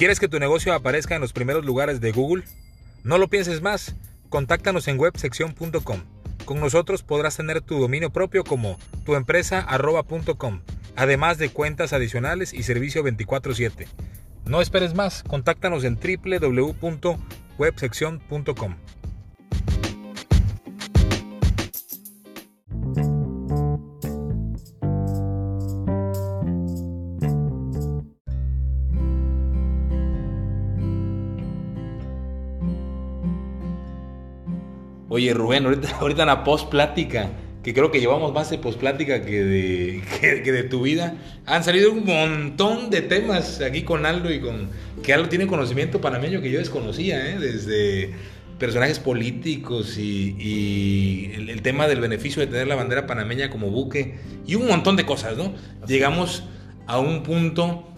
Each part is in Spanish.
¿Quieres que tu negocio aparezca en los primeros lugares de Google? No lo pienses más. Contáctanos en websección.com. Con nosotros podrás tener tu dominio propio como tuempresa.com, además de cuentas adicionales y servicio 24/7. No esperes más, contáctanos en www.websección.com. Oye, Rubén, ahorita, ahorita en la post plática, que creo que llevamos más de post plática que de, que, de tu vida, han salido un montón de temas aquí con Aldo y con que Aldo tiene conocimiento panameño que yo desconocía, ¿eh? desde personajes políticos y, el, tema del beneficio de tener la bandera panameña como buque y un montón de cosas, ¿no? Llegamos a un punto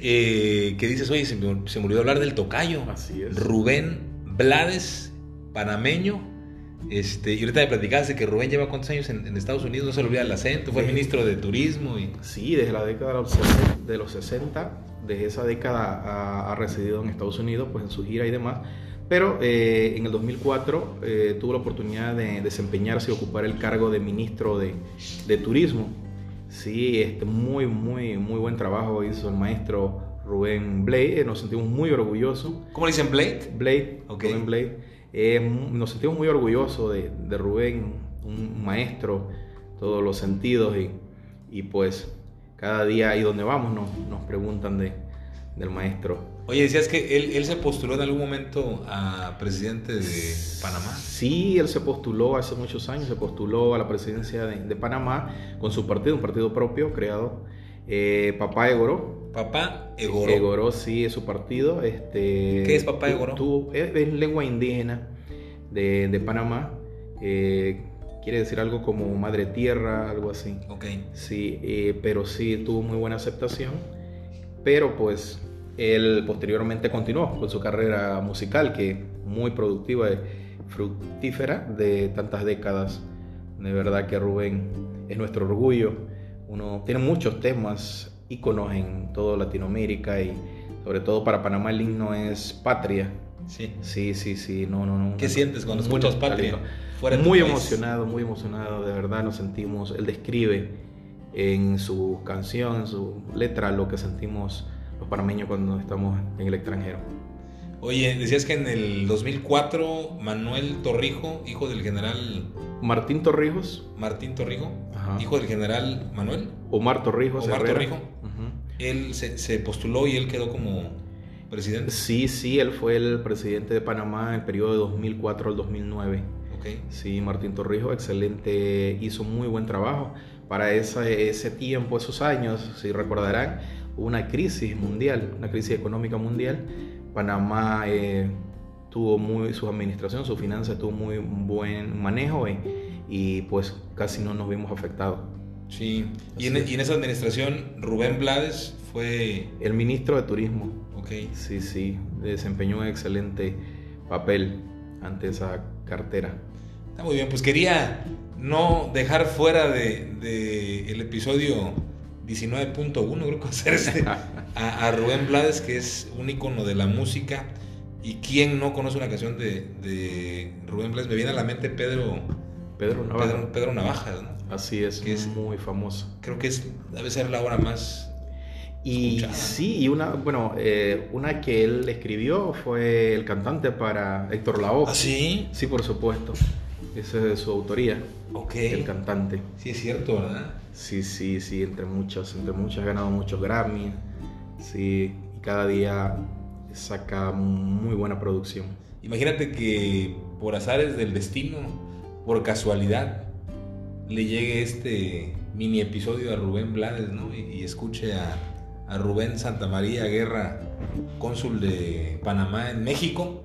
eh, que dices, oye, se me, se me olvidó hablar del tocayo. Así es. Rubén Blades, panameño, este, y ahorita me platicaste que Rubén lleva cuántos años en, Estados Unidos, no se le olvida el acento, fue ministro de Turismo. Y... Sí, desde la década de los 60, desde esa década ha, residido en Estados Unidos, pues en su gira y demás. Pero eh, en el 2004 eh, tuvo la oportunidad de desempeñarse y ocupar el cargo de ministro de, de Turismo. Sí, este, muy, muy, muy buen trabajo hizo el maestro Rubén Blade, nos sentimos muy orgullosos. ¿Cómo le dicen Blade? Blade, okay. Rubén Blade. Eh, nos sentimos muy orgullosos de, de, Rubén, un maestro, todos los sentidos y, y, pues cada día ahí donde vamos nos, nos preguntan de, del maestro. Oye, decías que él, él, se postuló en algún momento a presidente de Panamá. Sí, él se postuló hace muchos años, se postuló a la presidencia de, de Panamá con su partido, un partido propio creado, eh, Papá Egoro, Papá Egoro. Egoro, sí, es su partido. Este, ¿Qué es Papá Egoro? es, lengua indígena de, Panamá. Eh, quiere decir algo como madre tierra, algo así. Ok. Sí, eh, pero sí tuvo muy buena aceptación. Pero pues él posteriormente continuó con su carrera musical, que muy productiva y fructífera de tantas décadas. De verdad que Rubén es nuestro orgullo. Uno tiene muchos temas íconos en toda Latinoamérica y sobre todo para Panamá el himno es Patria. Sí. Sí, sí, sí, no, no, no. ¿Qué sientes cuando escuchas Patria? muy emocionado, muy emocionado, de verdad nos sentimos, él describe en su canción, en su letra, lo que sentimos los panameños cuando estamos en el extranjero. Oye, decías que en el 2004 Manuel Torrijo, hijo del general... Martín Torrijos. Martín Torrijo, hijo del general Manuel. Omar Torrijos. Omar Torrijo él se, postuló y él quedó como presidente. Sí, sí, él fue el presidente de Panamá en el periodo de 2004 al 2009. Okay. Sí, Martín Torrijos, excelente, hizo muy buen trabajo. Para ese, ese tiempo, esos años, si recordarán, hubo una crisis mundial, una crisis económica mundial. Panamá eh, tuvo muy, su administración, su finanzas tuvo muy buen manejo eh, y pues casi no nos vimos afectados. Sí, y en, esa administración Rubén Blades fue... El ministro de Turismo. Ok. Sí, sí, desempeñó un excelente papel ante esa cartera. Está muy bien, pues quería no dejar fuera de, el episodio 19.1, creo que este, a, Rubén Blades, que es un icono de la música. ¿Y quién no conoce una canción de, de Rubén Blades? Me viene a la mente Pedro, Pedro Navaja. Pedro, Pedro Navajas, ¿no? Así es, que es muy famoso. Creo que es, debe ser la obra más. Y sí, y una, bueno, eh, una que él escribió fue el cantante para Héctor Lavoe. ¿Ah, sí? Sí, por supuesto. Esa es de su autoría. Ok. El cantante. Sí, es cierto, ¿verdad? Sí, sí, sí, entre muchos, entre muchos ha ganado muchos Grammy. Sí, y cada día saca muy buena producción. Imagínate que por azares del destino, por casualidad, le llegue este mini episodio a Rubén Blades, ¿no? Y, escuche a, a, Rubén Santamaría Guerra, cónsul de Panamá en México,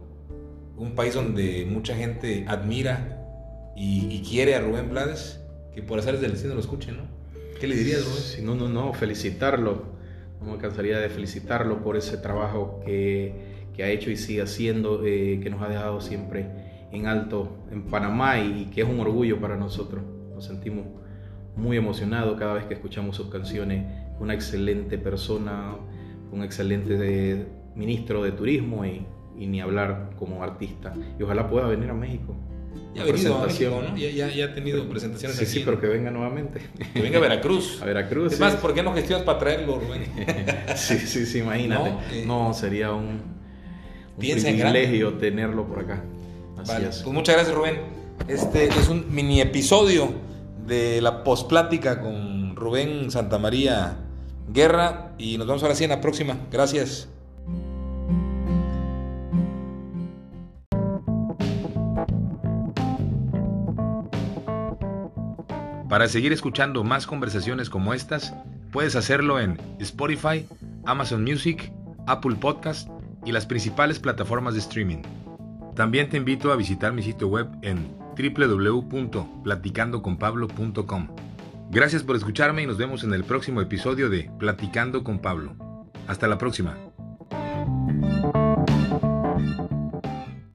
un país donde mucha gente admira y, quiere a Rubén Blades, que por hacer del destino lo escuche, ¿no? ¿Qué le dirías, Rubén? Sí, no, no, no, felicitarlo. No me cansaría de felicitarlo por ese trabajo que, que ha hecho y sigue haciendo, eh, que nos ha dejado siempre en alto en Panamá y que es un orgullo para nosotros. Nos sentimos muy emocionados cada vez que escuchamos sus canciones. Una excelente persona, un excelente ministro de turismo y ni hablar como artista. Y ojalá pueda venir a México. Ya ha venido a México, ¿no? Ya, ya, ya ha tenido presentaciones Sí, aquí. sí, pero que venga nuevamente. Que venga a Veracruz. A Veracruz. Es sí. más, ¿por qué no gestionas para traerlo, Rubén? Sí, sí, sí, imagínate. No, eh, No, sería un, un piensa en privilegio tenerlo por acá. Así Vale, es. pues muchas gracias, Rubén. Este es un mini episodio de la posplática con Rubén Santamaría Guerra y nos vemos ahora sí en la próxima. Gracias. Para seguir escuchando más conversaciones como estas, puedes hacerlo en Spotify, Amazon Music, Apple Podcast y las principales plataformas de streaming. También te invito a visitar mi sitio web en www.platicandoconpablo.com. Gracias por escucharme y nos vemos en el próximo episodio de Platicando con Pablo. Hasta la próxima.